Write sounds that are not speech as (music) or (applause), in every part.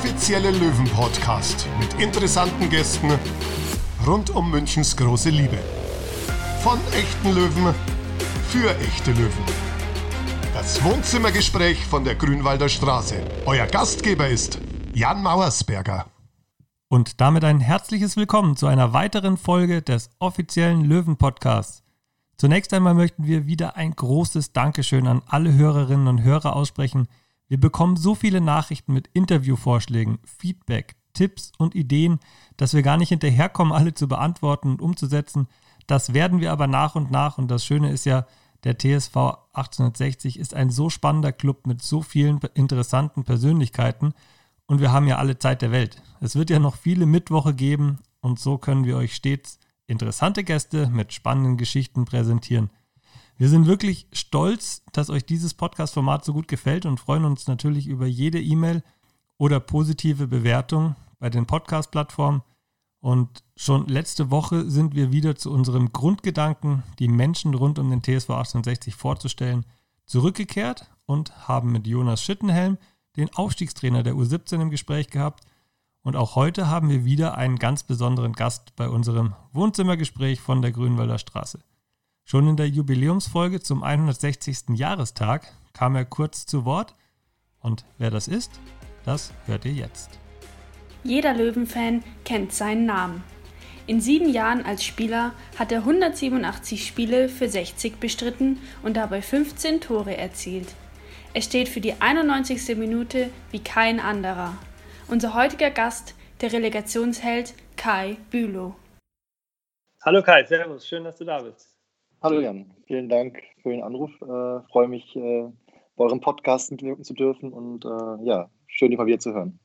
offizielle Löwen-Podcast mit interessanten Gästen rund um Münchens große Liebe. Von echten Löwen für echte Löwen. Das Wohnzimmergespräch von der Grünwalder Straße. Euer Gastgeber ist Jan Mauersberger. Und damit ein herzliches Willkommen zu einer weiteren Folge des offiziellen Löwen-Podcasts. Zunächst einmal möchten wir wieder ein großes Dankeschön an alle Hörerinnen und Hörer aussprechen. Wir bekommen so viele Nachrichten mit Interviewvorschlägen, Feedback, Tipps und Ideen, dass wir gar nicht hinterherkommen, alle zu beantworten und umzusetzen. Das werden wir aber nach und nach und das Schöne ist ja, der TSV 1860 ist ein so spannender Club mit so vielen interessanten Persönlichkeiten und wir haben ja alle Zeit der Welt. Es wird ja noch viele Mittwoche geben und so können wir euch stets interessante Gäste mit spannenden Geschichten präsentieren. Wir sind wirklich stolz, dass euch dieses Podcast-Format so gut gefällt und freuen uns natürlich über jede E-Mail oder positive Bewertung bei den Podcast-Plattformen. Und schon letzte Woche sind wir wieder zu unserem Grundgedanken, die Menschen rund um den TSV 1860 vorzustellen, zurückgekehrt und haben mit Jonas Schittenhelm, den Aufstiegstrainer der U17, im Gespräch gehabt und auch heute haben wir wieder einen ganz besonderen Gast bei unserem Wohnzimmergespräch von der Grünwalder Straße. Schon in der Jubiläumsfolge zum 160. Jahrestag kam er kurz zu Wort. Und wer das ist, das hört ihr jetzt. Jeder Löwenfan kennt seinen Namen. In sieben Jahren als Spieler hat er 187 Spiele für 60 bestritten und dabei 15 Tore erzielt. Er steht für die 91. Minute wie kein anderer. Unser heutiger Gast, der Relegationsheld Kai Bülow. Hallo Kai, servus, schön, dass du da bist. Hallo Jan, vielen Dank für den Anruf. Äh, freue mich, äh, bei eurem Podcast mitwirken zu dürfen und äh, ja, schön, dich mal wieder zu hören.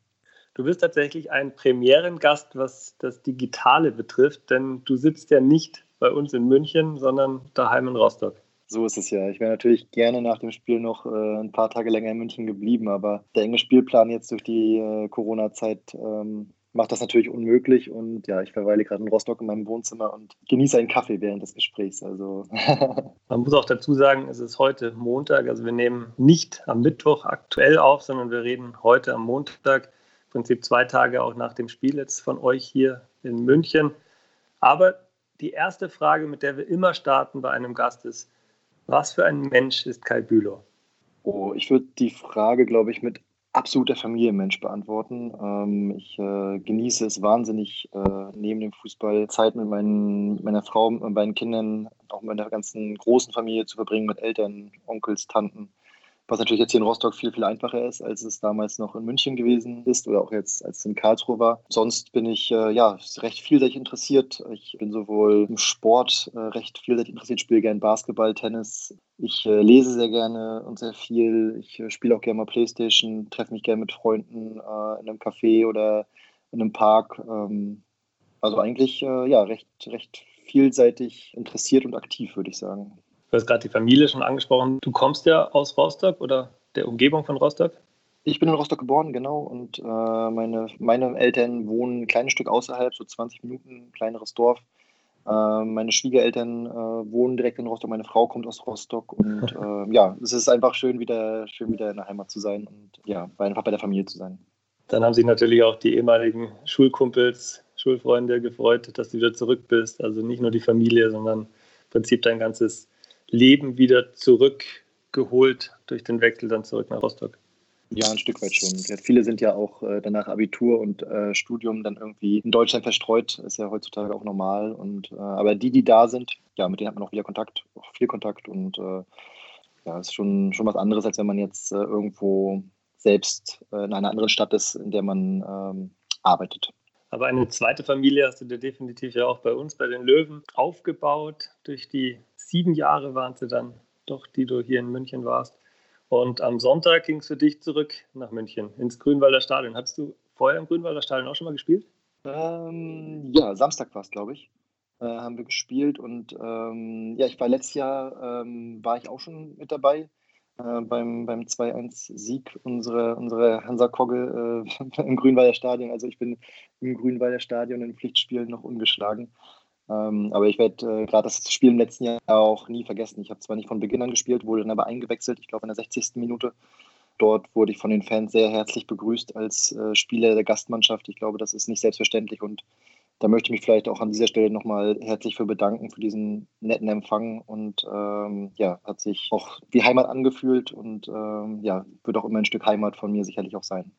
Du bist tatsächlich ein Premierengast, was das Digitale betrifft, denn du sitzt ja nicht bei uns in München, sondern daheim in Rostock. So ist es ja. Ich wäre natürlich gerne nach dem Spiel noch äh, ein paar Tage länger in München geblieben, aber der enge Spielplan jetzt durch die äh, Corona-Zeit ähm, macht das natürlich unmöglich. Und ja, ich verweile gerade in Rostock in meinem Wohnzimmer und genieße einen Kaffee während des Gesprächs. Also. (laughs) Man muss auch dazu sagen, es ist heute Montag. Also wir nehmen nicht am Mittwoch aktuell auf, sondern wir reden heute am Montag. Im Prinzip zwei Tage auch nach dem Spiel jetzt von euch hier in München. Aber die erste Frage, mit der wir immer starten bei einem Gast ist, was für ein Mensch ist Kai Bülow? Oh, ich würde die Frage, glaube ich, mit absoluter Familienmensch beantworten. Ähm, ich äh, genieße es wahnsinnig, äh, neben dem Fußball Zeit mit meinen, meiner Frau, mit meinen Kindern, auch mit meiner ganzen großen Familie zu verbringen, mit Eltern, Onkels, Tanten was natürlich jetzt hier in Rostock viel, viel einfacher ist, als es damals noch in München gewesen ist oder auch jetzt, als es in Karlsruhe war. Sonst bin ich äh, ja recht vielseitig interessiert. Ich bin sowohl im Sport äh, recht vielseitig interessiert, spiele gerne Basketball, Tennis. Ich äh, lese sehr gerne und sehr viel. Ich äh, spiele auch gerne mal Playstation, treffe mich gerne mit Freunden äh, in einem Café oder in einem Park. Ähm, also eigentlich äh, ja recht, recht vielseitig interessiert und aktiv, würde ich sagen. Du hast gerade die Familie schon angesprochen. Du kommst ja aus Rostock oder der Umgebung von Rostock? Ich bin in Rostock geboren, genau. Und äh, meine, meine Eltern wohnen ein kleines Stück außerhalb, so 20 Minuten, ein kleineres Dorf. Äh, meine Schwiegereltern äh, wohnen direkt in Rostock. Meine Frau kommt aus Rostock. Und (laughs) äh, ja, es ist einfach schön wieder, schön, wieder in der Heimat zu sein und ja, einfach bei der Familie zu sein. Dann haben sich natürlich auch die ehemaligen Schulkumpels, Schulfreunde gefreut, dass du wieder zurück bist. Also nicht nur die Familie, sondern im Prinzip dein ganzes Leben wieder zurückgeholt durch den Wechsel dann zurück nach Rostock? Ja, ein Stück weit schon. Viele sind ja auch äh, danach Abitur und äh, Studium dann irgendwie in Deutschland verstreut. Ist ja heutzutage auch normal. Und, äh, aber die, die da sind, ja, mit denen hat man auch wieder Kontakt, auch viel Kontakt. Und äh, ja, ist schon, schon was anderes, als wenn man jetzt äh, irgendwo selbst äh, in einer anderen Stadt ist, in der man ähm, arbeitet. Aber eine zweite Familie hast du dir definitiv ja auch bei uns, bei den Löwen, aufgebaut. Durch die sieben Jahre waren sie dann doch, die du hier in München warst. Und am Sonntag ging es für dich zurück nach München, ins Grünwalder Stadion. Hattest du vorher im Grünwalder Stadion auch schon mal gespielt? Ähm, ja, Samstag war es, glaube ich. Äh, haben wir gespielt und ähm, ja, ich war letztes Jahr, ähm, war ich auch schon mit dabei äh, beim, beim 2-1-Sieg unserer, unserer Hansa Kogge äh, (laughs) im Grünwalder Stadion. Also ich bin im Grünwalder Stadion in Pflichtspielen noch ungeschlagen. Ähm, aber ich werde äh, gerade das Spiel im letzten Jahr auch nie vergessen. Ich habe zwar nicht von Beginn an gespielt, wurde dann aber eingewechselt, ich glaube in der 60. Minute. dort wurde ich von den Fans sehr herzlich begrüßt als äh, Spieler der Gastmannschaft. Ich glaube, das ist nicht selbstverständlich und da möchte ich mich vielleicht auch an dieser Stelle nochmal herzlich für bedanken, für diesen netten Empfang und ähm, ja, hat sich auch wie Heimat angefühlt und ähm, ja, wird auch immer ein Stück Heimat von mir sicherlich auch sein.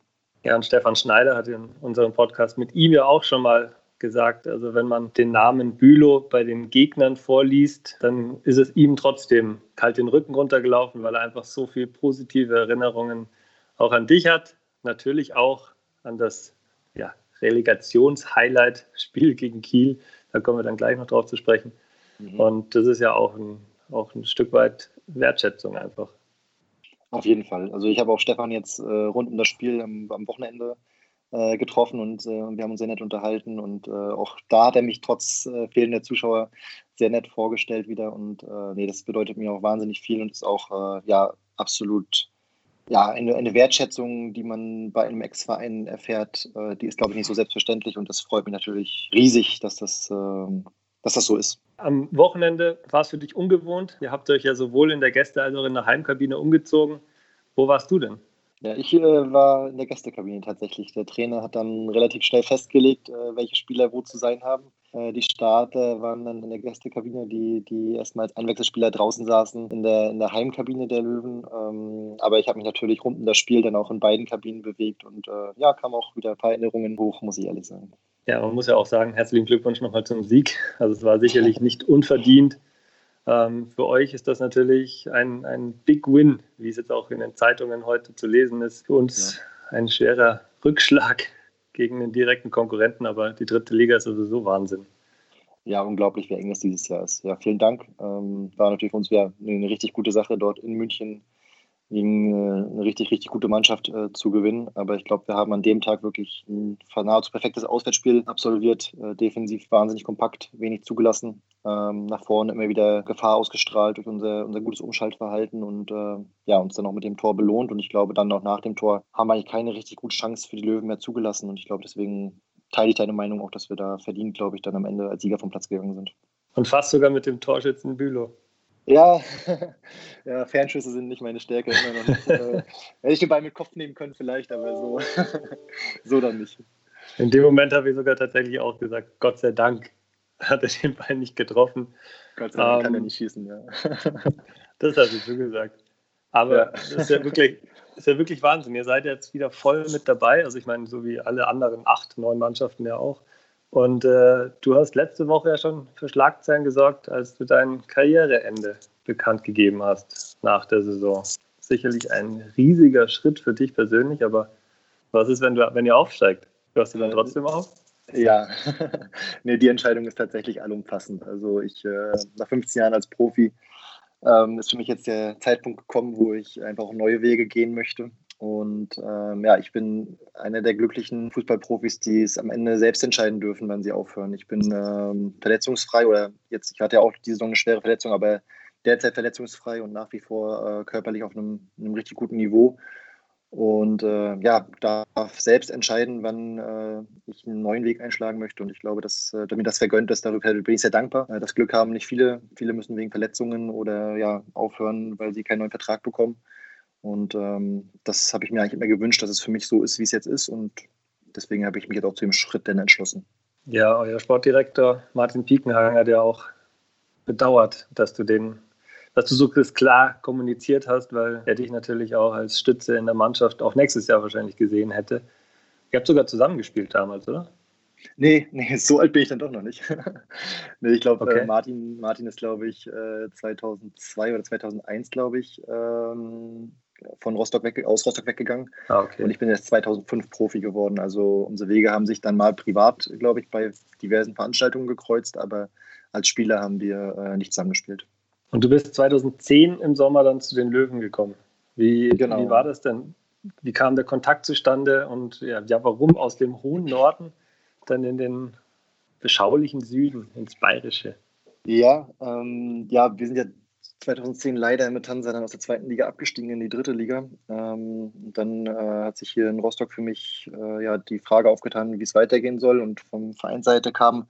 Ja, und Stefan Schneider hat in unserem Podcast mit ihm ja auch schon mal gesagt, also wenn man den Namen Bülow bei den Gegnern vorliest, dann ist es ihm trotzdem kalt den Rücken runtergelaufen, weil er einfach so viele positive Erinnerungen auch an dich hat, natürlich auch an das ja, Relegations-Highlight-Spiel (laughs) gegen Kiel. Da kommen wir dann gleich noch drauf zu sprechen. Mhm. Und das ist ja auch ein, auch ein Stück weit Wertschätzung einfach. Auf jeden Fall. Also ich habe auch Stefan jetzt äh, rund um das Spiel am, am Wochenende äh, getroffen und äh, wir haben uns sehr nett unterhalten und äh, auch da hat er mich trotz äh, fehlender Zuschauer sehr nett vorgestellt wieder und äh, nee, das bedeutet mir auch wahnsinnig viel und ist auch ja absolut ja, eine, eine Wertschätzung, die man bei einem Ex-Verein erfährt, die ist, glaube ich, nicht so selbstverständlich und das freut mich natürlich riesig, dass das, ähm, dass das so ist. Am Wochenende war es für dich ungewohnt. Ihr habt euch ja sowohl in der Gäste- als auch in der Heimkabine umgezogen. Wo warst du denn? Ja, ich äh, war in der Gästekabine tatsächlich. Der Trainer hat dann relativ schnell festgelegt, äh, welche Spieler wo zu sein haben. Äh, die Starter waren dann in der Gästekabine, die, die erstmal als Einwechselspieler draußen saßen, in der, in der Heimkabine der Löwen. Ähm, aber ich habe mich natürlich rund um das Spiel dann auch in beiden Kabinen bewegt und äh, ja, kam auch wieder ein paar Erinnerungen hoch, muss ich ehrlich sagen. Ja, man muss ja auch sagen, herzlichen Glückwunsch nochmal zum Sieg. Also es war sicherlich nicht unverdient. Ähm, für euch ist das natürlich ein, ein Big Win, wie es jetzt auch in den Zeitungen heute zu lesen ist. Für uns ja. ein schwerer Rückschlag gegen den direkten Konkurrenten, aber die dritte Liga ist sowieso Wahnsinn. Ja, unglaublich, wie eng das dieses Jahr ist. Ja, vielen Dank. Ähm, war natürlich für uns wieder eine richtig gute Sache, dort in München gegen äh, eine richtig, richtig gute Mannschaft äh, zu gewinnen. Aber ich glaube, wir haben an dem Tag wirklich ein nahezu perfektes Auswärtsspiel absolviert. Äh, defensiv wahnsinnig kompakt, wenig zugelassen. Ähm, nach vorne immer wieder Gefahr ausgestrahlt durch unser, unser gutes Umschaltverhalten und ja, uns dann auch mit dem Tor belohnt. Und ich glaube, dann auch nach dem Tor haben wir eigentlich keine richtig gute Chance für die Löwen mehr zugelassen. Und ich glaube, deswegen teile ich deine Meinung auch, dass wir da verdient, glaube ich, dann am Ende als Sieger vom Platz gegangen sind. Und fast sogar mit dem Torschützen Bülow. Ja, (laughs) ja, Fernschüsse sind nicht meine Stärke. Immer äh, (laughs) hätte ich den Ball mit Kopf nehmen können, vielleicht, aber so, (laughs) so dann nicht. In dem Moment habe ich sogar tatsächlich auch gesagt: Gott sei Dank hat er den Ball nicht getroffen. Gott sei Dank um, kann er ähm, nicht schießen, ja. das hast du so gesagt. Aber ja. das ist ja wirklich. ist ja wirklich Wahnsinn. Ihr seid jetzt wieder voll mit dabei. Also ich meine, so wie alle anderen acht, neun Mannschaften ja auch. Und äh, du hast letzte Woche ja schon für Schlagzeilen gesorgt, als du dein Karriereende bekannt gegeben hast nach der Saison. Sicherlich ein riesiger Schritt für dich persönlich, aber was ist, wenn, du, wenn ihr aufsteigt? Hörst du dann trotzdem auf? Ja, (laughs) nee, die Entscheidung ist tatsächlich allumfassend. Also ich äh, nach 15 Jahren als Profi ähm, ist für mich jetzt der Zeitpunkt gekommen, wo ich einfach neue Wege gehen möchte. Und ähm, ja, ich bin einer der glücklichen Fußballprofis, die es am Ende selbst entscheiden dürfen, wann sie aufhören. Ich bin ähm, verletzungsfrei oder jetzt, ich hatte ja auch diese Saison eine schwere Verletzung, aber derzeit verletzungsfrei und nach wie vor äh, körperlich auf einem, einem, richtig guten Niveau. Und äh, ja, darf selbst entscheiden, wann äh, ich einen neuen Weg einschlagen möchte. Und ich glaube, dass äh, damit das vergönnt ist, darüber bin ich sehr dankbar. Äh, das Glück haben nicht viele. Viele müssen wegen Verletzungen oder ja aufhören, weil sie keinen neuen Vertrag bekommen. Und ähm, das habe ich mir eigentlich immer gewünscht, dass es für mich so ist, wie es jetzt ist. Und deswegen habe ich mich jetzt auch zu dem Schritt dann entschlossen. Ja, euer Sportdirektor Martin Piekenhagen hat ja auch bedauert, dass du den, dass du so klar kommuniziert hast, weil er dich natürlich auch als Stütze in der Mannschaft auch nächstes Jahr wahrscheinlich gesehen hätte. Ihr habt sogar zusammengespielt damals, oder? Nee, nee, so alt bin ich dann doch noch nicht. (laughs) nee, ich glaube, okay. äh, Martin, Martin ist, glaube ich, äh, 2002 oder 2001, glaube ich, ähm, von Rostock weg, aus Rostock weggegangen. Ah, okay. Und ich bin erst 2005 Profi geworden. Also unsere Wege haben sich dann mal privat, glaube ich, bei diversen Veranstaltungen gekreuzt, aber als Spieler haben wir äh, nicht zusammengespielt. Und du bist 2010 im Sommer dann zu den Löwen gekommen. Wie, genau. wie war das denn? Wie kam der Kontakt zustande und ja, ja, warum aus dem hohen Norden dann in den beschaulichen Süden, ins Bayerische? Ja, ähm, ja, wir sind ja 2010 leider mit Tansa dann aus der zweiten Liga abgestiegen in die dritte Liga. Ähm, dann äh, hat sich hier in Rostock für mich äh, ja die Frage aufgetan, wie es weitergehen soll. Und vom Vereinsseite kamen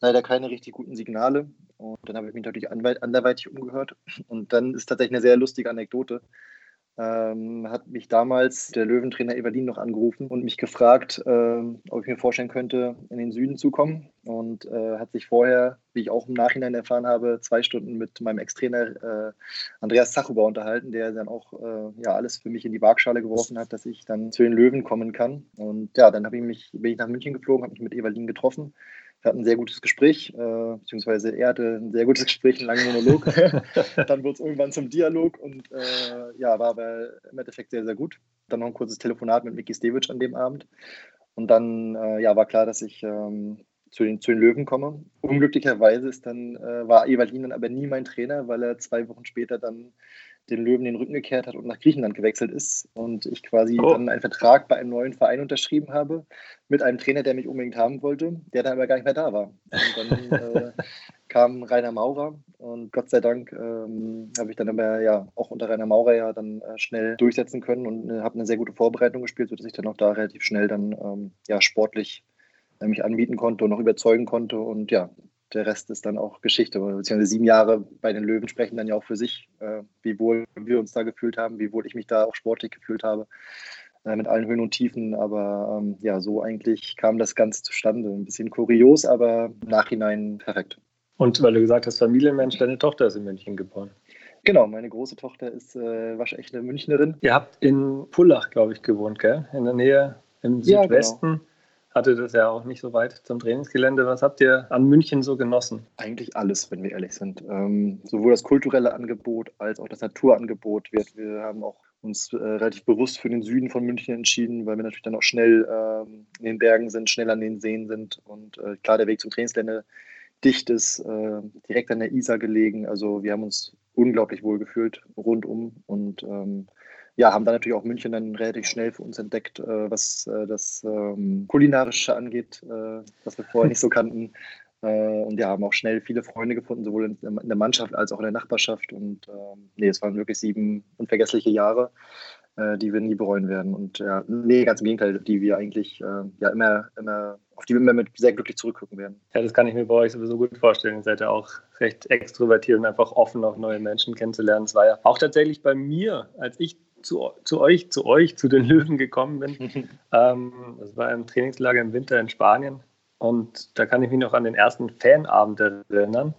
leider keine richtig guten Signale. Und dann habe ich mich natürlich anderweitig umgehört. Und dann ist tatsächlich eine sehr lustige Anekdote. Ähm, hat mich damals der Löwentrainer Evalin noch angerufen und mich gefragt, äh, ob ich mir vorstellen könnte, in den Süden zu kommen. Und äh, hat sich vorher, wie ich auch im Nachhinein erfahren habe, zwei Stunden mit meinem Ex-Trainer äh, Andreas Zachuber unterhalten, der dann auch äh, ja, alles für mich in die Waagschale geworfen hat, dass ich dann zu den Löwen kommen kann. Und ja, dann ich mich, bin ich nach München geflogen, habe mich mit Evalin getroffen wir hatten ein sehr gutes Gespräch, äh, beziehungsweise er hatte ein sehr gutes Gespräch, einen langen Monolog. (laughs) dann wurde es irgendwann zum Dialog und äh, ja, war aber im Endeffekt sehr, sehr gut. Dann noch ein kurzes Telefonat mit Miki Stevic an dem Abend. Und dann äh, ja, war klar, dass ich ähm, zu, den, zu den Löwen komme. Unglücklicherweise ist dann, äh, war Evalin dann aber nie mein Trainer, weil er zwei Wochen später dann den Löwen den Rücken gekehrt hat und nach Griechenland gewechselt ist und ich quasi oh. dann einen Vertrag bei einem neuen Verein unterschrieben habe mit einem Trainer, der mich unbedingt haben wollte, der dann aber gar nicht mehr da war. Und dann (laughs) äh, kam Rainer Maurer und Gott sei Dank ähm, habe ich dann aber ja auch unter Rainer Maurer ja dann äh, schnell durchsetzen können und äh, habe eine sehr gute Vorbereitung gespielt, sodass ich dann auch da relativ schnell dann ähm, ja sportlich äh, mich anbieten konnte und noch überzeugen konnte und ja, der Rest ist dann auch Geschichte. Beziehungsweise sieben Jahre bei den Löwen sprechen dann ja auch für sich, äh, wie wohl wir uns da gefühlt haben, wie wohl ich mich da auch sportlich gefühlt habe, äh, mit allen Höhen und Tiefen. Aber ähm, ja, so eigentlich kam das Ganze zustande. Ein bisschen kurios, aber im Nachhinein perfekt. Und weil du gesagt hast, Familienmensch, deine Tochter ist in München geboren. Genau, meine große Tochter ist äh, waschechte Münchnerin. Ihr habt in Pullach, glaube ich, gewohnt, gell? In der Nähe im Südwesten. Ja, genau hatte das ja auch nicht so weit zum Trainingsgelände. Was habt ihr an München so genossen? Eigentlich alles, wenn wir ehrlich sind. Ähm, sowohl das kulturelle Angebot als auch das Naturangebot. Wir, wir haben auch uns äh, relativ bewusst für den Süden von München entschieden, weil wir natürlich dann auch schnell ähm, in den Bergen sind, schnell an den Seen sind und äh, klar der Weg zum Trainingsgelände dicht ist, äh, direkt an der Isar gelegen. Also wir haben uns unglaublich wohl gefühlt rundum und ähm, ja, haben dann natürlich auch München dann relativ schnell für uns entdeckt, äh, was äh, das ähm, Kulinarische angeht, äh, was wir vorher nicht so (laughs) kannten. Äh, und ja, haben auch schnell viele Freunde gefunden, sowohl in, in der Mannschaft als auch in der Nachbarschaft. Und ähm, nee, es waren wirklich sieben unvergessliche Jahre, äh, die wir nie bereuen werden. Und ja, nee, ganz im Gegenteil, die wir eigentlich äh, ja immer, immer, auf die wir immer mit sehr glücklich zurückgucken werden. Ja, das kann ich mir bei euch sowieso gut vorstellen. Ihr seid ja auch recht extrovertiert und einfach offen, auch neue Menschen kennenzulernen. Es war ja auch tatsächlich bei mir, als ich zu, zu euch, zu euch, zu den Löwen gekommen bin. (laughs) ähm, das war ein Trainingslager im Winter in Spanien. Und da kann ich mich noch an den ersten Fanabend erinnern,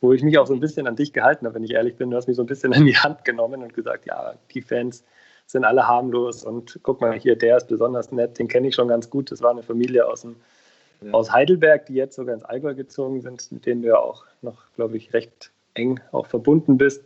wo ich mich auch so ein bisschen an dich gehalten habe, wenn ich ehrlich bin. Du hast mich so ein bisschen (laughs) in die Hand genommen und gesagt, ja, die Fans sind alle harmlos und guck mal hier, der ist besonders nett, den kenne ich schon ganz gut. Das war eine Familie aus, dem, ja. aus Heidelberg, die jetzt sogar ins Allgäu gezogen sind, mit denen du ja auch noch, glaube ich, recht eng auch verbunden bist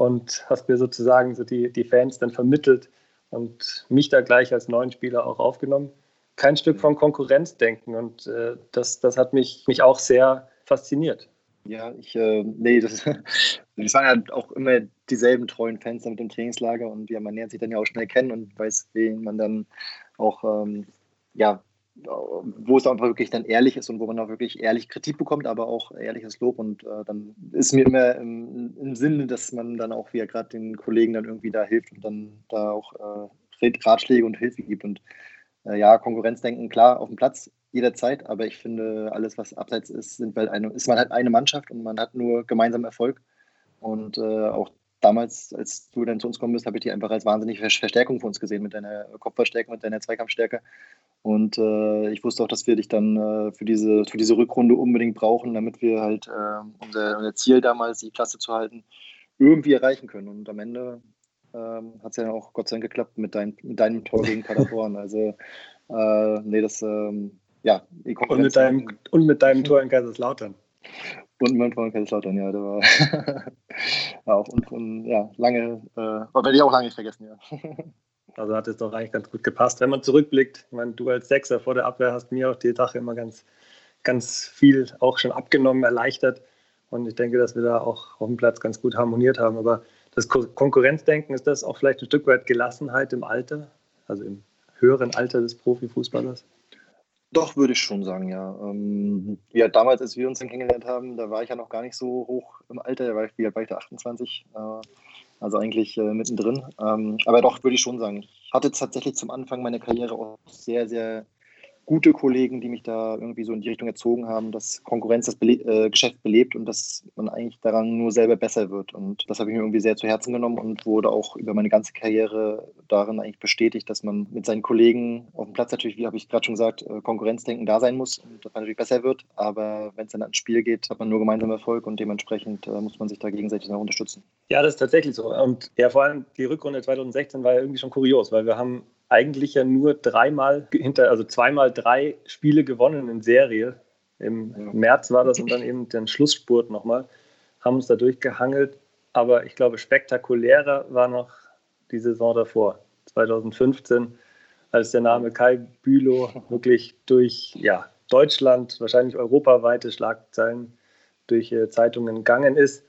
und hast mir sozusagen so die, die Fans dann vermittelt und mich da gleich als neuen Spieler auch aufgenommen. Kein Stück von Konkurrenzdenken und äh, das, das hat mich, mich auch sehr fasziniert. Ja, ich, äh, nee, das, das (laughs) waren ja auch immer dieselben treuen Fans mit dem Trainingslager und ja, man lernt sich dann ja auch schnell kennen und weiß, wen man dann auch ähm, ja, wo es auch wirklich dann ehrlich ist und wo man auch wirklich ehrlich Kritik bekommt, aber auch ehrliches Lob. Und äh, dann ist mir immer im, im, Sinne, dass man dann auch wieder gerade den Kollegen dann irgendwie da hilft und dann da auch äh, Ratschläge und Hilfe gibt. Und äh, ja, Konkurrenzdenken, klar, auf dem Platz jederzeit, aber ich finde, alles, was abseits ist, sind halt eine, ist man halt eine Mannschaft und man hat nur gemeinsam Erfolg. Und äh, auch damals, als du dann zu uns gekommen bist, habe ich die einfach als wahnsinnige Verstärkung für uns gesehen mit deiner Kopfverstärkung, mit deiner Zweikampfstärke. Und äh, ich wusste auch, dass wir dich dann äh, für, diese, für diese Rückrunde unbedingt brauchen, damit wir halt äh, unser, unser, Ziel damals, die Klasse zu halten, irgendwie erreichen können. Und am Ende ähm, hat es ja auch Gott sei Dank geklappt mit, dein, mit deinem Tor gegen Paderborn. Also, äh, nee, das, ähm, ja. und, mit deinem, und mit deinem Tor in Kaiserslautern. Und mein Freund Kaiserslautern, ja, der war, (laughs) war auch und, und, ja, lange, äh, werde ich auch lange nicht vergessen, ja. (laughs) Also hat es doch eigentlich ganz gut gepasst. Wenn man zurückblickt, ich meine, du als Sechser vor der Abwehr hast mir auch die Sache immer ganz, ganz viel auch schon abgenommen, erleichtert. Und ich denke, dass wir da auch auf dem Platz ganz gut harmoniert haben. Aber das Konkurrenzdenken, ist das auch vielleicht ein Stück weit Gelassenheit im Alter, also im höheren Alter des Profifußballers? Doch, würde ich schon sagen, ja. Ähm, ja, damals, als wir uns dann kennengelernt haben, da war ich ja noch gar nicht so hoch im Alter, da war ich, war ich da, 28, äh, also eigentlich äh, mittendrin. Ähm, aber doch, würde ich schon sagen. Ich hatte tatsächlich zum Anfang meiner Karriere auch sehr, sehr gute Kollegen, die mich da irgendwie so in die Richtung erzogen haben, dass Konkurrenz das Bele äh, Geschäft belebt und dass man eigentlich daran nur selber besser wird. Und das habe ich mir irgendwie sehr zu Herzen genommen und wurde auch über meine ganze Karriere darin eigentlich bestätigt, dass man mit seinen Kollegen auf dem Platz natürlich, wie habe ich gerade schon gesagt, äh, Konkurrenzdenken da sein muss und dass man natürlich besser wird. Aber wenn es dann ans Spiel geht, hat man nur gemeinsam Erfolg und dementsprechend äh, muss man sich da gegenseitig noch unterstützen. Ja, das ist tatsächlich so. Und ja, vor allem die Rückrunde 2016 war ja irgendwie schon kurios, weil wir haben eigentlich ja nur dreimal hinter, also zweimal drei Spiele gewonnen in Serie. Im März war das und dann eben den Schlussspurt nochmal. Haben uns dadurch gehangelt. Aber ich glaube, spektakulärer war noch die Saison davor, 2015, als der Name Kai Bülow wirklich durch ja, Deutschland, wahrscheinlich europaweite Schlagzeilen durch äh, Zeitungen gegangen ist.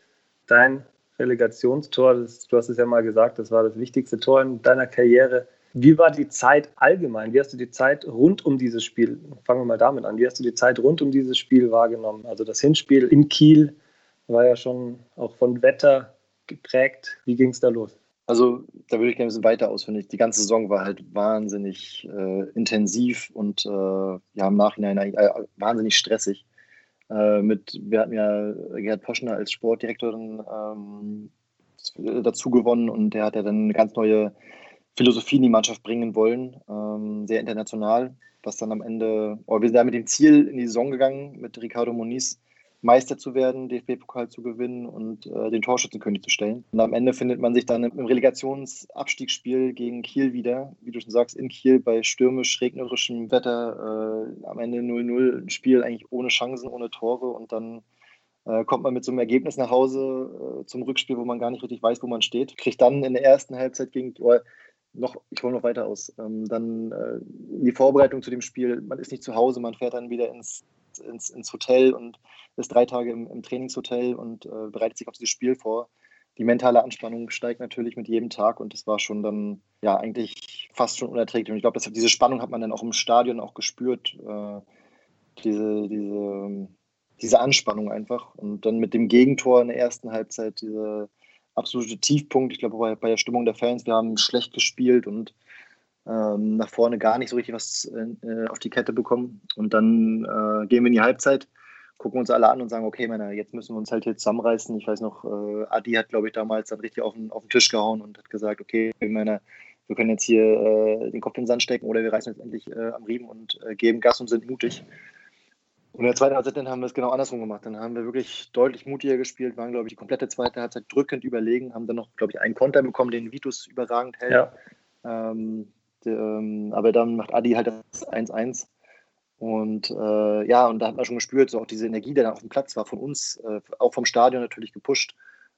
Dein Relegationstor, das, du hast es ja mal gesagt, das war das wichtigste Tor in deiner Karriere. Wie war die Zeit allgemein? Wie hast du die Zeit rund um dieses Spiel, fangen wir mal damit an, wie hast du die Zeit rund um dieses Spiel wahrgenommen? Also das Hinspiel in Kiel war ja schon auch von Wetter geprägt. Wie ging es da los? Also da würde ich gerne ein bisschen weiter ausführen. Die ganze Saison war halt wahnsinnig äh, intensiv und äh, ja im Nachhinein äh, wahnsinnig stressig. Äh, mit, wir hatten ja Gerhard Poschner als Sportdirektorin ähm, dazu gewonnen und der hat ja dann eine ganz neue Philosophie in die Mannschaft bringen wollen, ähm, sehr international, was dann am Ende, oh, wir sind da mit dem Ziel in die Saison gegangen, mit Ricardo Moniz Meister zu werden, DFB-Pokal zu gewinnen und äh, den Torschützenkönig zu stellen. Und am Ende findet man sich dann im Relegationsabstiegsspiel gegen Kiel wieder, wie du schon sagst, in Kiel bei stürmisch regnerischem Wetter, äh, am Ende 0-0, ein Spiel eigentlich ohne Chancen, ohne Tore und dann äh, kommt man mit so einem Ergebnis nach Hause äh, zum Rückspiel, wo man gar nicht richtig weiß, wo man steht. Kriegt dann in der ersten Halbzeit gegen, noch, ich hole noch weiter aus. Ähm, dann äh, die Vorbereitung zu dem Spiel, man ist nicht zu Hause, man fährt dann wieder ins, ins, ins Hotel und ist drei Tage im, im Trainingshotel und äh, bereitet sich auf dieses Spiel vor. Die mentale Anspannung steigt natürlich mit jedem Tag und das war schon dann ja eigentlich fast schon unerträglich. Und ich glaube, diese Spannung hat man dann auch im Stadion auch gespürt. Äh, diese, diese, diese Anspannung einfach. Und dann mit dem Gegentor in der ersten Halbzeit, diese absolute Tiefpunkt. Ich glaube, bei, bei der Stimmung der Fans, wir haben schlecht gespielt und ähm, nach vorne gar nicht so richtig was äh, auf die Kette bekommen. Und dann äh, gehen wir in die Halbzeit, gucken uns alle an und sagen, okay, Männer, jetzt müssen wir uns halt hier zusammenreißen. Ich weiß noch, äh, Adi hat, glaube ich, damals dann richtig auf den, auf den Tisch gehauen und hat gesagt, okay, Männer, wir können jetzt hier äh, den Kopf in den Sand stecken oder wir reißen jetzt endlich äh, am Riemen und äh, geben Gas und sind mutig. Und in der zweiten Halbzeit haben wir es genau andersrum gemacht. Dann haben wir wirklich deutlich mutiger gespielt, waren, glaube ich, die komplette zweite Halbzeit drückend überlegen, haben dann noch, glaube ich, einen Konter bekommen, den Vitus überragend hält. Ja. Ähm, der, ähm, aber dann macht Adi halt das 1-1. Und äh, ja, und da hat man schon gespürt, so auch diese Energie, die dann auf dem Platz war, von uns, äh, auch vom Stadion natürlich gepusht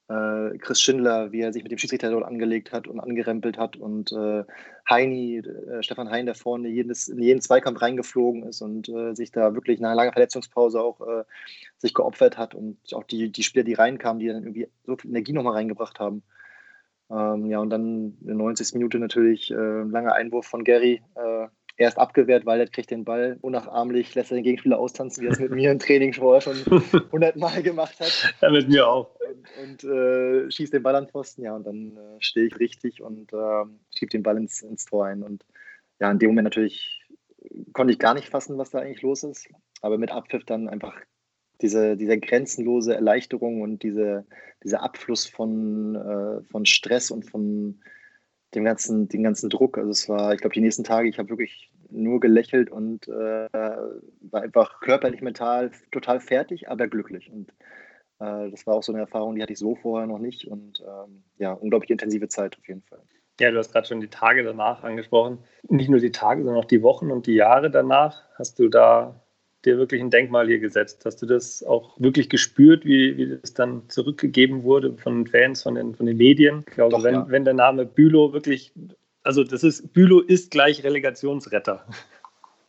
äh, Chris Schindler, wie er sich mit dem Schiedsrichter dort angelegt hat und angerempelt hat und äh, Heini, äh, Stefan Hein, der vorne jedes, in jeden Zweikampf reingeflogen ist und äh, sich da wirklich nach einer langen Verletzungspause auch äh, sich geopfert hat und auch die, die Spieler, die reinkamen, die dann irgendwie so viel Energie nochmal reingebracht haben. Ähm, ja, und dann in der 90. Minute natürlich äh, langer Einwurf von Gary, erst abgewehrt, weil er kriegt den Ball unnachahmlich, lässt er den Gegenspieler austanzen, wie er es mit mir im Training vorher schon (laughs) 100 Mal gemacht hat. Ja, mit mir auch. Und, äh, schießt den Ball an Pfosten, ja, und dann äh, stehe ich richtig und äh, schiebe den Ball ins, ins Tor ein. Und ja, in dem Moment natürlich konnte ich gar nicht fassen, was da eigentlich los ist. Aber mit Abpfiff dann einfach diese, diese grenzenlose Erleichterung und diese, dieser Abfluss von, äh, von Stress und von dem ganzen, den ganzen Druck. Also es war, ich glaube, die nächsten Tage, ich habe wirklich nur gelächelt und äh, war einfach körperlich, mental total fertig, aber glücklich. Und das war auch so eine Erfahrung, die hatte ich so vorher noch nicht. Und ähm, ja, unglaublich intensive Zeit auf jeden Fall. Ja, du hast gerade schon die Tage danach angesprochen. Nicht nur die Tage, sondern auch die Wochen und die Jahre danach. Hast du da dir wirklich ein Denkmal hier gesetzt? Hast du das auch wirklich gespürt, wie, wie das dann zurückgegeben wurde von den Fans, von den, von den Medien? Ich glaube, Doch, wenn, ja. wenn der Name Bülow wirklich, also das ist, Bülow ist gleich Relegationsretter.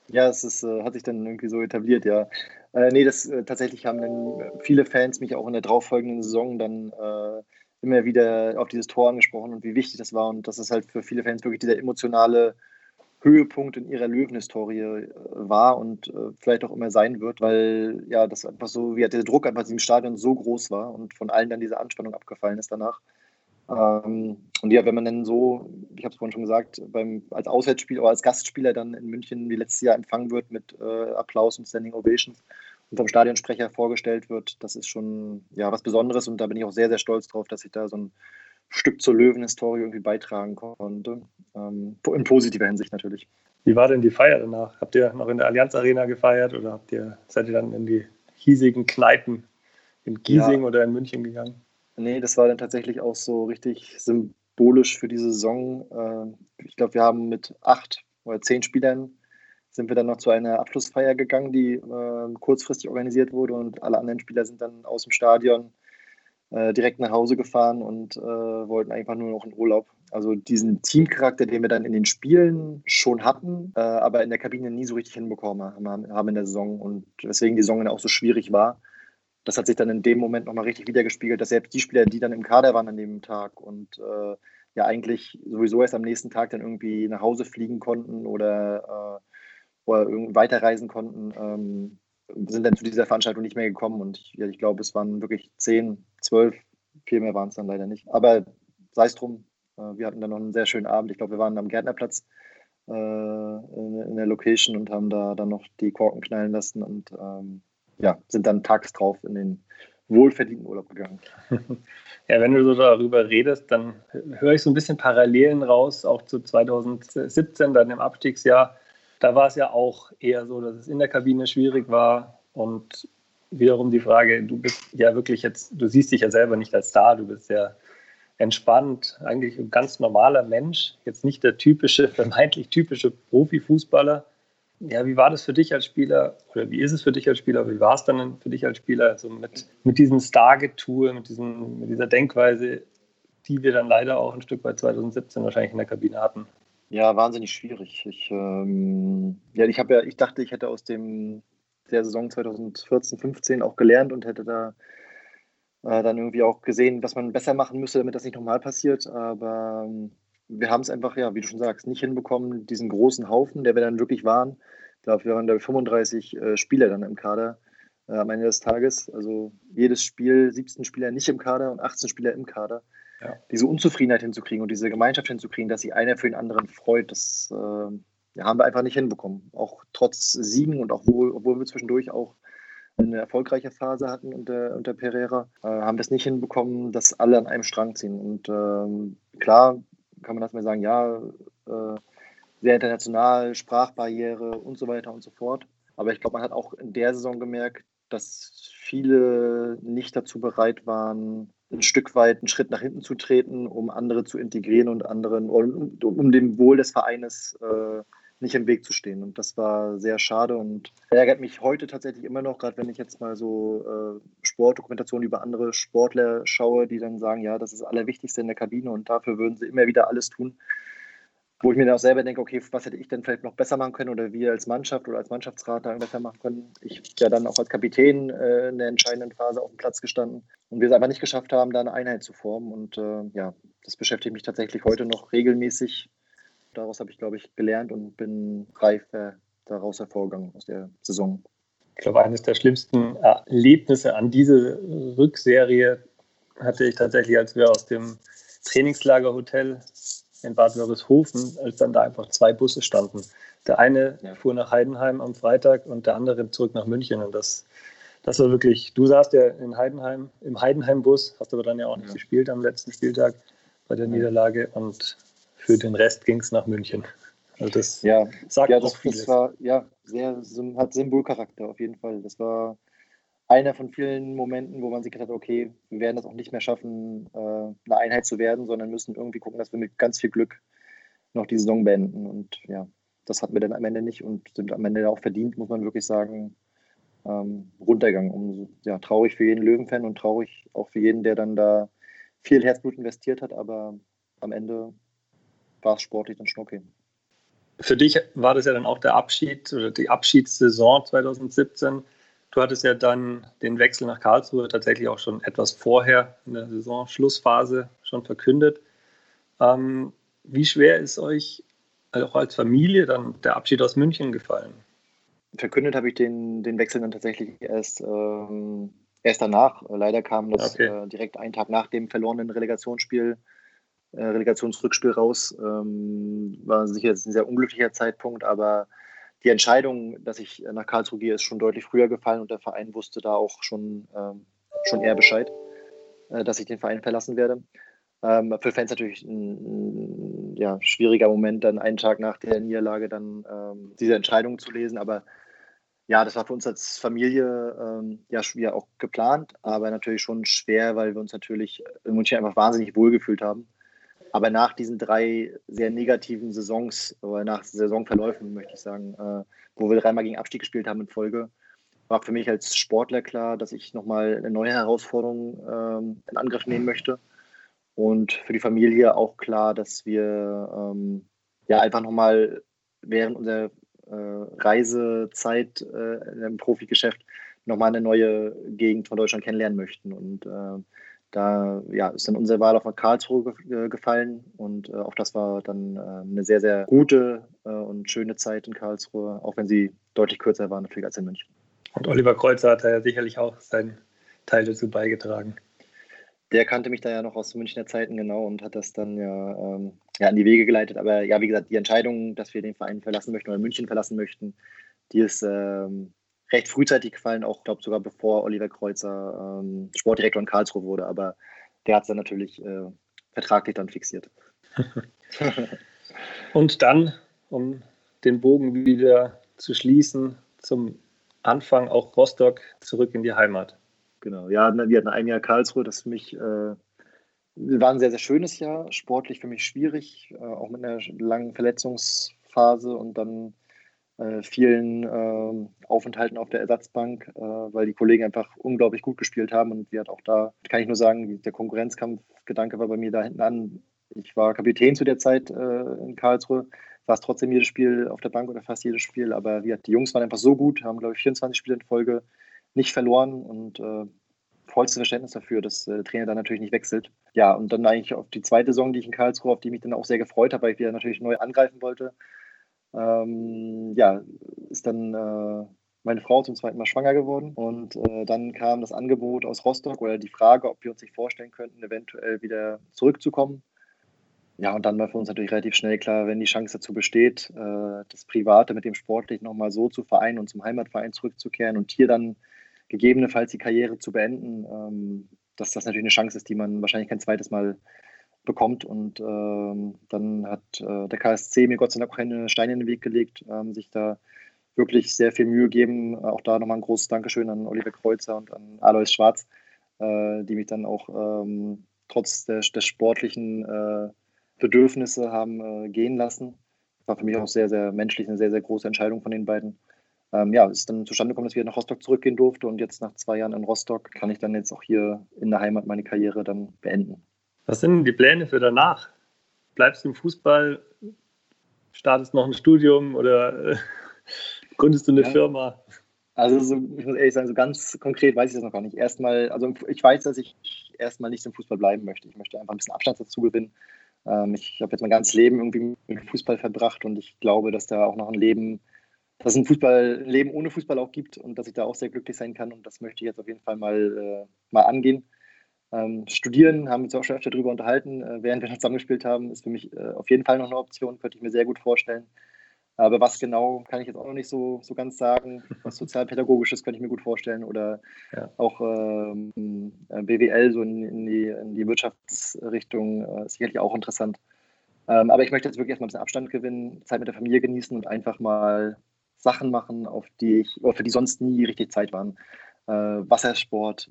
Ja, es ist, äh, hat sich dann irgendwie so etabliert, ja. Äh, nee, das äh, tatsächlich haben dann viele Fans mich auch in der darauffolgenden Saison dann äh, immer wieder auf dieses Tor angesprochen und wie wichtig das war und dass es halt für viele Fans wirklich dieser emotionale Höhepunkt in ihrer Löwenhistorie äh, war und äh, vielleicht auch immer sein wird, weil ja das einfach so, wie der Druck einfach im Stadion so groß war und von allen dann diese Anspannung abgefallen ist danach. Ähm, und ja, wenn man dann so, ich habe es vorhin schon gesagt, beim, als Auswärtsspieler oder als Gastspieler dann in München wie letztes Jahr empfangen wird mit äh, Applaus und Standing Ovations und vom Stadionsprecher vorgestellt wird, das ist schon ja was Besonderes und da bin ich auch sehr, sehr stolz drauf, dass ich da so ein Stück zur Löwen-Historie irgendwie beitragen konnte. Ähm, in positiver Hinsicht natürlich. Wie war denn die Feier danach? Habt ihr noch in der Allianz Arena gefeiert oder habt ihr, seid ihr dann in die hiesigen Kneipen in Giesing ja. oder in München gegangen? Nee, das war dann tatsächlich auch so richtig symbolisch für die Saison. Ähm, ich glaube, wir haben mit acht oder zehn Spielern sind wir dann noch zu einer Abschlussfeier gegangen, die äh, kurzfristig organisiert wurde und alle anderen Spieler sind dann aus dem Stadion äh, direkt nach Hause gefahren und äh, wollten einfach nur noch in Urlaub. Also diesen Teamcharakter, den wir dann in den Spielen schon hatten, äh, aber in der Kabine nie so richtig hinbekommen haben, haben in der Saison und weswegen die Saison dann auch so schwierig war. Das hat sich dann in dem Moment nochmal richtig wiedergespiegelt, dass selbst die Spieler, die dann im Kader waren an dem Tag und äh, ja eigentlich sowieso erst am nächsten Tag dann irgendwie nach Hause fliegen konnten oder, äh, oder weiterreisen konnten, ähm, sind dann zu dieser Veranstaltung nicht mehr gekommen. Und ich, ich glaube, es waren wirklich zehn, zwölf, viel mehr waren es dann leider nicht. Aber sei es drum, äh, wir hatten dann noch einen sehr schönen Abend. Ich glaube, wir waren am Gärtnerplatz äh, in, in, der Location und haben da dann noch die Korken knallen lassen und ähm, ja, sind dann tags drauf in den wohlverdienten Urlaub gegangen. (laughs) Ja, wenn du so darüber redest, dann höre ich so ein bisschen Parallelen raus, auch zu 2017, dann im Abstiegsjahr da war es ja auch eher so, dass es in der Kabine schwierig war und wiederum die Frage, du bist ja wirklich jetzt, du siehst dich ja selber nicht als Star, du bist ja entspannt, eigentlich ein ganz normaler Mensch, jetzt nicht der typische, (laughs) vermeintlich typische Profifußballer. Ja, wie war das für dich als Spieler oder wie ist es für dich als Spieler? Wie war es dann für dich als Spieler also mit, mit diesem Star-Getue, mit, mit dieser Denkweise, die wir dann leider auch ein Stück weit 2017 wahrscheinlich in der Kabine hatten? Ja, wahnsinnig schwierig. Ich, ähm, ja, ich ja, ich dachte, ich hätte aus dem der Saison 2014, 15 auch gelernt und hätte da äh, dann irgendwie auch gesehen, was man besser machen müsste, damit das nicht nochmal passiert. Aber ähm, wir haben es einfach, ja, wie du schon sagst, nicht hinbekommen, diesen großen Haufen, der wir dann wirklich waren. Dafür waren da 35 äh, Spieler dann im Kader äh, am Ende des Tages. Also jedes Spiel, 17 Spieler nicht im Kader und 18 Spieler im Kader ja. diese Unzufriedenheit hinzukriegen und diese Gemeinschaft hinzukriegen, dass sich einer für den anderen freut, das äh, haben wir einfach nicht hinbekommen. Auch trotz Siegen und auch wohl, obwohl wir zwischendurch auch eine erfolgreiche Phase hatten unter, unter Pereira, äh, haben wir es nicht hinbekommen, dass alle an einem Strang ziehen. Und ähm, klar kann man das mal sagen, ja, äh, sehr international, Sprachbarriere und so weiter und so fort. Aber ich glaube, man hat auch in der Saison gemerkt, dass viele nicht dazu bereit waren, ein Stück weit einen Schritt nach hinten zu treten, um andere zu integrieren und anderen, um, um dem Wohl des Vereines äh, nicht im Weg zu stehen. Und das war sehr schade und ärgert mich heute tatsächlich immer noch, gerade wenn ich jetzt mal so äh, Sportdokumentationen über andere Sportler schaue, die dann sagen, ja, das ist das Allerwichtigste in der Kabine und dafür würden sie immer wieder alles tun wo ich mir dann auch selber denke, okay, was hätte ich denn vielleicht noch besser machen können oder wir als Mannschaft oder als Mannschaftsrat da besser machen können. Ich ja dann auch als Kapitän äh, in der entscheidenden Phase auf dem Platz gestanden und wir es einfach nicht geschafft haben, da eine Einheit zu formen. Und äh, ja, das beschäftigt mich tatsächlich heute noch regelmäßig. Daraus habe ich, glaube ich, gelernt und bin reif äh, daraus hervorgegangen aus der Saison. Ich glaube, eines der schlimmsten Erlebnisse an diese Rückserie hatte ich tatsächlich, als wir aus dem Trainingslagerhotel in Bad Wörishofen, als dann da einfach zwei Busse standen. Der eine ja. fuhr nach Heidenheim am Freitag und der andere zurück nach München. Und das, das war wirklich, du saßt ja in Heidenheim, im Heidenheim-Bus, hast aber dann ja auch nicht ja. gespielt am letzten Spieltag bei der Niederlage und für den Rest ging es nach München. Also das ja, sagt ja, das, vieles. Das war ja sehr, hat Symbolcharakter auf jeden Fall. Das war einer von vielen Momenten, wo man sich gedacht hat, okay, wir werden das auch nicht mehr schaffen, äh, eine Einheit zu werden, sondern müssen irgendwie gucken, dass wir mit ganz viel Glück noch die Saison beenden. Und ja, das hatten wir dann am Ende nicht und sind am Ende auch verdient, muss man wirklich sagen, ähm, runtergegangen. Ja, traurig für jeden Löwenfan und traurig auch für jeden, der dann da viel Herzblut investiert hat, aber am Ende war es sportlich dann schon okay. Für dich war das ja dann auch der Abschied oder die Abschiedssaison 2017 Du hattest ja dann den Wechsel nach Karlsruhe tatsächlich auch schon etwas vorher in der Saisonschlussphase schon verkündet. Ähm, wie schwer ist euch auch als Familie dann der Abschied aus München gefallen? Verkündet habe ich den, den Wechsel dann tatsächlich erst ähm, erst danach. Leider kam das okay. äh, direkt einen Tag nach dem verlorenen Relegationsspiel, äh, Relegationsrückspiel raus. Ähm, war sicher ein sehr unglücklicher Zeitpunkt, aber die Entscheidung, dass ich nach Karlsruhe gehe, ist schon deutlich früher gefallen und der Verein wusste da auch schon, ähm, schon eher Bescheid, äh, dass ich den Verein verlassen werde. Ähm, für Fans natürlich ein, ein ja, schwieriger Moment, dann einen Tag nach der Niederlage dann ähm, diese Entscheidung zu lesen, aber ja, das war für uns als Familie ähm, ja, auch geplant, aber natürlich schon schwer, weil wir uns natürlich in München einfach wahnsinnig wohlgefühlt haben. Aber nach diesen drei sehr negativen Saisons oder nach Saisonverläufen, möchte ich sagen, äh, wo wir dreimal gegen Abstieg gespielt haben in Folge, war für mich als Sportler klar, dass ich nochmal eine neue Herausforderung ähm, in Angriff nehmen möchte. Und für die Familie auch klar, dass wir ähm, ja einfach nochmal während unserer äh, Reisezeit äh, im Profigeschäft nochmal eine neue Gegend von Deutschland kennenlernen möchten. Und äh, da ja, ist dann unsere Wahl auf Karlsruhe ge gefallen und äh, auch das war dann äh, eine sehr, sehr gute äh, und schöne Zeit in Karlsruhe, auch wenn sie deutlich kürzer war natürlich als in München. Und Oliver Kreuzer hat da ja sicherlich auch seinen Teil dazu beigetragen der kannte mich da ja noch aus Münchner Zeiten genau und hat das dann ja, ähm, ja in die Wege geleitet. Aber ja, wie gesagt, die Entscheidung, dass wir den Verein verlassen möchten oder München verlassen möchten, die ist ähm, recht frühzeitig gefallen, auch glaube sogar bevor Oliver Kreuzer ähm, Sportdirektor in Karlsruhe wurde. Aber der hat es dann natürlich äh, vertraglich dann fixiert. (laughs) und dann, um den Bogen wieder zu schließen, zum Anfang auch Rostock zurück in die Heimat. Genau, ja, wir hatten ein Jahr Karlsruhe, das für mich äh, war ein sehr, sehr schönes Jahr, sportlich für mich schwierig, äh, auch mit einer langen Verletzungsphase und dann vielen äh, Aufenthalten auf der Ersatzbank, äh, weil die Kollegen einfach unglaublich gut gespielt haben und wir hat auch da, kann ich nur sagen, der Konkurrenzkampfgedanke war bei mir da hinten an. Ich war Kapitän zu der Zeit äh, in Karlsruhe, saß trotzdem jedes Spiel auf der Bank oder fast jedes Spiel, aber wir, die Jungs waren einfach so gut, haben glaube ich 24 Spiele in Folge nicht verloren und äh, vollstes Verständnis dafür, dass äh, der Trainer dann natürlich nicht wechselt. Ja, und dann eigentlich auf die zweite Saison, die ich in Karlsruhe, auf die mich dann auch sehr gefreut habe, weil ich wieder natürlich neu angreifen wollte. Ähm, ja, ist dann äh, meine Frau zum zweiten Mal schwanger geworden und äh, dann kam das Angebot aus Rostock oder die Frage, ob wir uns nicht vorstellen könnten, eventuell wieder zurückzukommen. Ja, und dann war für uns natürlich relativ schnell klar, wenn die Chance dazu besteht, äh, das Private mit dem Sportlichen nochmal so zu vereinen und zum Heimatverein zurückzukehren und hier dann gegebenenfalls die Karriere zu beenden, ähm, dass das natürlich eine Chance ist, die man wahrscheinlich kein zweites Mal bekommt. Und ähm, dann hat äh, der KSC mir Gott sei Dank auch einen Stein in den Weg gelegt, ähm, sich da wirklich sehr viel Mühe geben. Auch da nochmal ein großes Dankeschön an Oliver Kreuzer und an Alois Schwarz, äh, die mich dann auch ähm, trotz der, der sportlichen äh, Bedürfnisse haben äh, gehen lassen. War für mich auch sehr, sehr menschlich eine sehr, sehr große Entscheidung von den beiden ähm, ja, ist dann zustande gekommen, dass ich nach Rostock zurückgehen durfte und jetzt nach zwei Jahren in Rostock kann ich dann jetzt auch hier in der Heimat meine Karriere dann beenden. Was sind denn die Pläne für danach? Bleibst du im Fußball? Startest noch ein Studium oder äh, (laughs) gründest du eine ja. Firma? Also so, ich muss ehrlich sagen, so ganz konkret weiß ich das noch gar nicht. Erstmal, also ich weiß, dass ich erstmal nicht im Fußball bleiben möchte. Ich möchte einfach ein bisschen Abstand dazu gewinnen. Ähm, ich habe jetzt mein ganzes Leben irgendwie mit Fußball verbracht und ich glaube, dass da auch noch ein Leben dass es ein Fußballleben ohne Fußball auch gibt und dass ich da auch sehr glücklich sein kann. Und das möchte ich jetzt auf jeden Fall mal, äh, mal angehen. Ähm, studieren, haben wir uns auch schon öfter darüber unterhalten, äh, während wir noch zusammengespielt haben, ist für mich äh, auf jeden Fall noch eine Option, könnte ich mir sehr gut vorstellen. Aber was genau, kann ich jetzt auch noch nicht so, so ganz sagen. Was Sozialpädagogisches könnte ich mir gut vorstellen oder ja. auch ähm, äh, BWL so in, in, die, in die Wirtschaftsrichtung äh, sicherlich auch interessant. Ähm, aber ich möchte jetzt wirklich erstmal ein bisschen Abstand gewinnen, Zeit mit der Familie genießen und einfach mal Sachen machen, auf die ich, oder für die sonst nie richtig Zeit waren. Äh, Wassersport,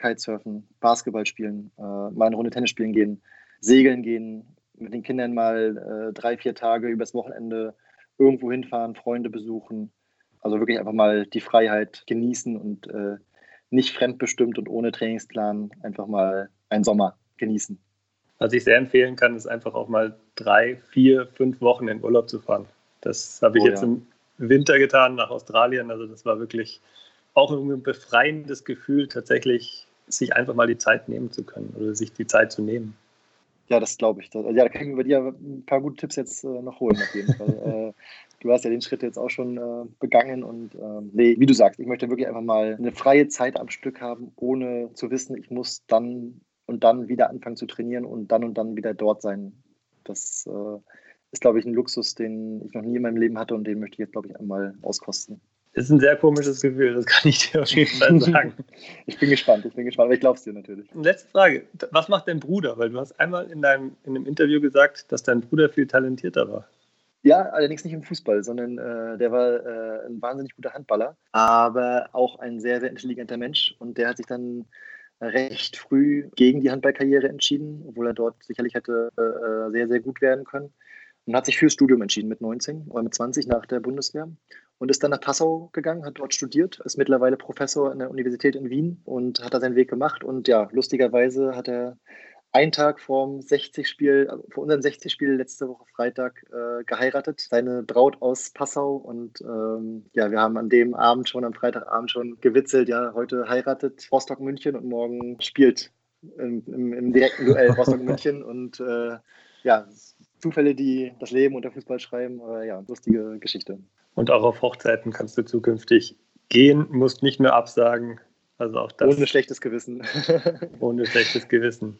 Kitesurfen, Basketball spielen, äh, mal eine Runde Tennis spielen gehen, segeln gehen, mit den Kindern mal äh, drei, vier Tage übers Wochenende irgendwo hinfahren, Freunde besuchen. Also wirklich einfach mal die Freiheit genießen und äh, nicht fremdbestimmt und ohne Trainingsplan einfach mal einen Sommer genießen. Was ich sehr empfehlen kann, ist einfach auch mal drei, vier, fünf Wochen in Urlaub zu fahren. Das habe ich oh, jetzt ja. im Winter getan nach Australien. Also das war wirklich auch ein befreiendes Gefühl, tatsächlich sich einfach mal die Zeit nehmen zu können oder sich die Zeit zu nehmen. Ja, das glaube ich. Ja, da kann ich mir bei dir ein paar gute Tipps jetzt äh, noch holen, auf jeden Fall. (laughs) äh, du hast ja den Schritt jetzt auch schon äh, begangen und ähm, nee, wie du sagst, ich möchte wirklich einfach mal eine freie Zeit am Stück haben, ohne zu wissen, ich muss dann und dann wieder anfangen zu trainieren und dann und dann wieder dort sein. Das ist, glaube ich, ein Luxus, den ich noch nie in meinem Leben hatte und den möchte ich jetzt, glaube ich, einmal auskosten. Ist ein sehr komisches Gefühl, das kann ich dir auf jeden Fall (laughs) sagen. ich bin gespannt, ich bin gespannt, aber ich glaube es dir natürlich. Letzte Frage, was macht dein Bruder? Weil du hast einmal in deinem in einem Interview gesagt, dass dein Bruder viel talentierter war. Ja, allerdings nicht im Fußball, sondern äh, der war äh, ein wahnsinnig guter Handballer, aber auch ein sehr, sehr intelligenter Mensch. Und der hat sich dann recht früh gegen die Handballkarriere entschieden, obwohl er dort sicherlich hätte äh, sehr, sehr gut werden können. Und hat sich fürs Studium entschieden mit 19 oder mit 20 nach der Bundeswehr und ist dann nach Passau gegangen, hat dort studiert, ist mittlerweile Professor an der Universität in Wien und hat da seinen Weg gemacht. Und ja, lustigerweise hat er einen Tag vorm 60-Spiel, also vor unserem 60-Spiel letzte Woche Freitag äh, geheiratet. Seine Braut aus Passau und ähm, ja, wir haben an dem Abend schon, am Freitagabend schon gewitzelt, ja, heute heiratet Rostock München und morgen spielt im, im, im direkten Duell (laughs) Rostock München und äh, ja, Zufälle, die das Leben und der Fußball schreiben, aber ja, lustige Geschichte. Und auch auf Hochzeiten kannst du zukünftig gehen, musst nicht mehr absagen. Also auch das. Ohne schlechtes Gewissen. (laughs) ohne schlechtes Gewissen.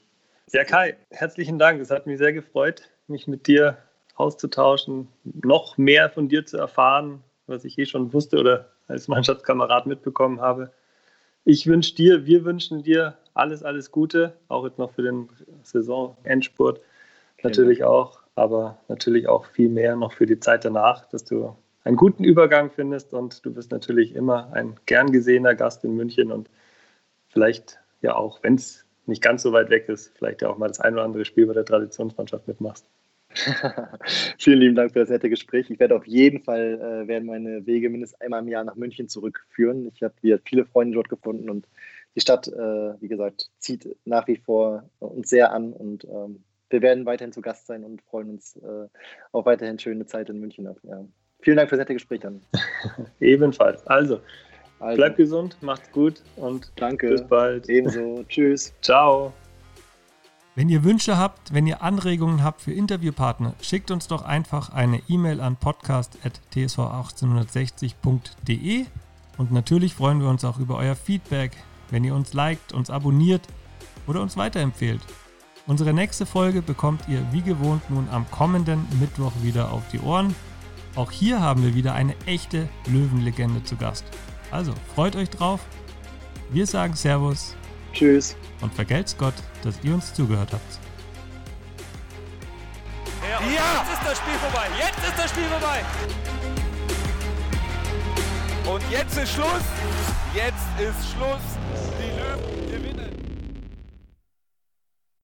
Ja, Kai, herzlichen Dank. Es hat mich sehr gefreut, mich mit dir auszutauschen, noch mehr von dir zu erfahren, was ich eh schon wusste oder als Mannschaftskamerad mitbekommen habe. Ich wünsche dir, wir wünschen dir alles, alles Gute, auch jetzt noch für den Saisonendspurt natürlich auch, aber natürlich auch viel mehr noch für die Zeit danach, dass du einen guten Übergang findest und du bist natürlich immer ein gern gesehener Gast in München und vielleicht ja auch, wenn es nicht ganz so weit weg ist, vielleicht ja auch mal das ein oder andere Spiel bei der Traditionsmannschaft mitmachst. (laughs) Vielen lieben Dank für das nette Gespräch. Ich werde auf jeden Fall äh, werden meine Wege mindestens einmal im Jahr nach München zurückführen. Ich habe viele Freunde dort gefunden und die Stadt, äh, wie gesagt, zieht nach wie vor uns sehr an und ähm, wir werden weiterhin zu Gast sein und freuen uns äh, auf weiterhin schöne Zeit in München. Ja. Vielen Dank für das nette Gespräch dann. (laughs) Ebenfalls. Also, also, bleib gesund, macht's gut und danke. Bis bald. Ebenso. (laughs) Tschüss. Ciao. Wenn ihr Wünsche habt, wenn ihr Anregungen habt für Interviewpartner, schickt uns doch einfach eine E-Mail an podcast.tsv1860.de und natürlich freuen wir uns auch über euer Feedback, wenn ihr uns liked, uns abonniert oder uns weiterempfehlt. Unsere nächste Folge bekommt ihr wie gewohnt nun am kommenden Mittwoch wieder auf die Ohren. Auch hier haben wir wieder eine echte Löwenlegende zu Gast. Also freut euch drauf. Wir sagen Servus. Tschüss. Und vergelt's Gott, dass ihr uns zugehört habt. Ja, ja, jetzt ist das Spiel vorbei. Jetzt ist das Spiel vorbei. Und jetzt ist Schluss. Jetzt ist Schluss. Die